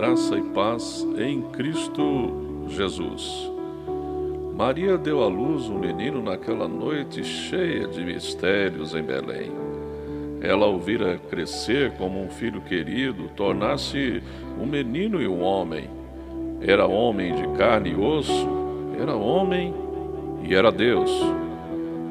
graça e paz em Cristo Jesus. Maria deu à luz um menino naquela noite cheia de mistérios em Belém. Ela o vira crescer como um filho querido, tornar-se um menino e um homem. Era homem de carne e osso, era homem e era Deus.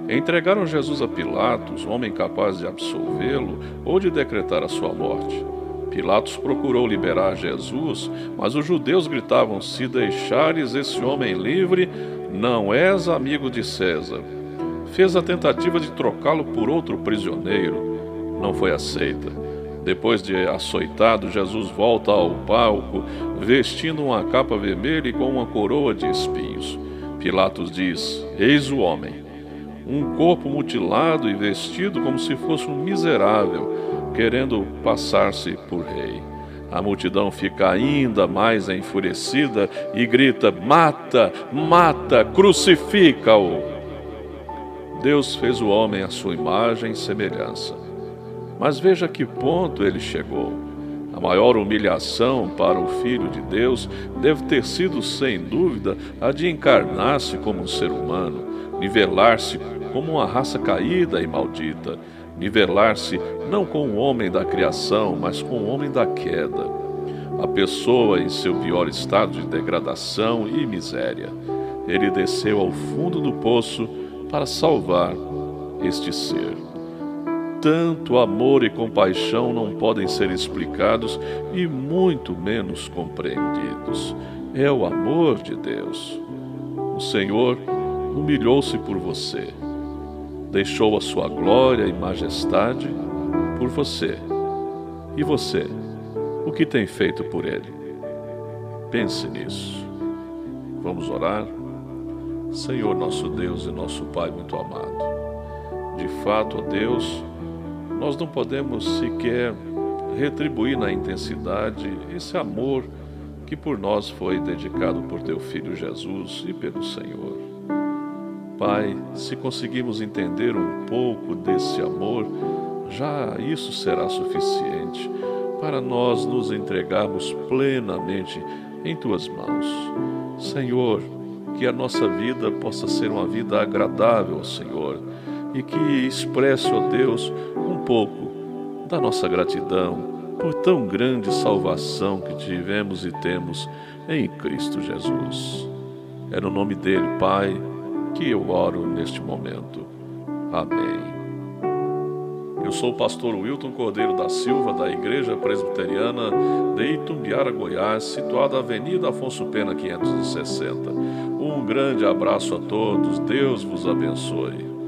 Entregaram Jesus a Pilatos, homem capaz de absolvê-lo ou de decretar a sua morte. Pilatos procurou liberar Jesus, mas os judeus gritavam: Se deixares esse homem livre, não és amigo de César. Fez a tentativa de trocá-lo por outro prisioneiro. Não foi aceita. Depois de açoitado, Jesus volta ao palco, vestindo uma capa vermelha e com uma coroa de espinhos. Pilatos diz: Eis o homem. Um corpo mutilado e vestido como se fosse um miserável querendo passar-se por rei. A multidão fica ainda mais enfurecida e grita: Mata, mata, crucifica-o. Deus fez o homem à sua imagem e semelhança. Mas veja que ponto ele chegou. A maior humilhação para o Filho de Deus deve ter sido, sem dúvida, a de encarnar-se como um ser humano, nivelar-se como uma raça caída e maldita nivelar-se não com o homem da criação, mas com o homem da queda. A pessoa em seu pior estado de degradação e miséria. Ele desceu ao fundo do poço para salvar este ser. Tanto amor e compaixão não podem ser explicados e muito menos compreendidos. É o amor de Deus. O Senhor humilhou-se por você deixou a sua glória e majestade por você. E você, o que tem feito por ele? Pense nisso. Vamos orar? Senhor, nosso Deus e nosso Pai muito amado, de fato, ó Deus, nós não podemos sequer retribuir na intensidade esse amor que por nós foi dedicado por teu Filho Jesus e pelo Senhor. Pai, se conseguirmos entender um pouco desse amor, já isso será suficiente para nós nos entregarmos plenamente em tuas mãos. Senhor, que a nossa vida possa ser uma vida agradável ao Senhor e que expresse, ó Deus, um pouco da nossa gratidão por tão grande salvação que tivemos e temos em Cristo Jesus. É no nome dele, Pai que eu oro neste momento. Amém. Eu sou o pastor Wilton Cordeiro da Silva, da Igreja Presbiteriana de Itumbiara, Goiás, situada na Avenida Afonso Pena 560. Um grande abraço a todos, Deus vos abençoe.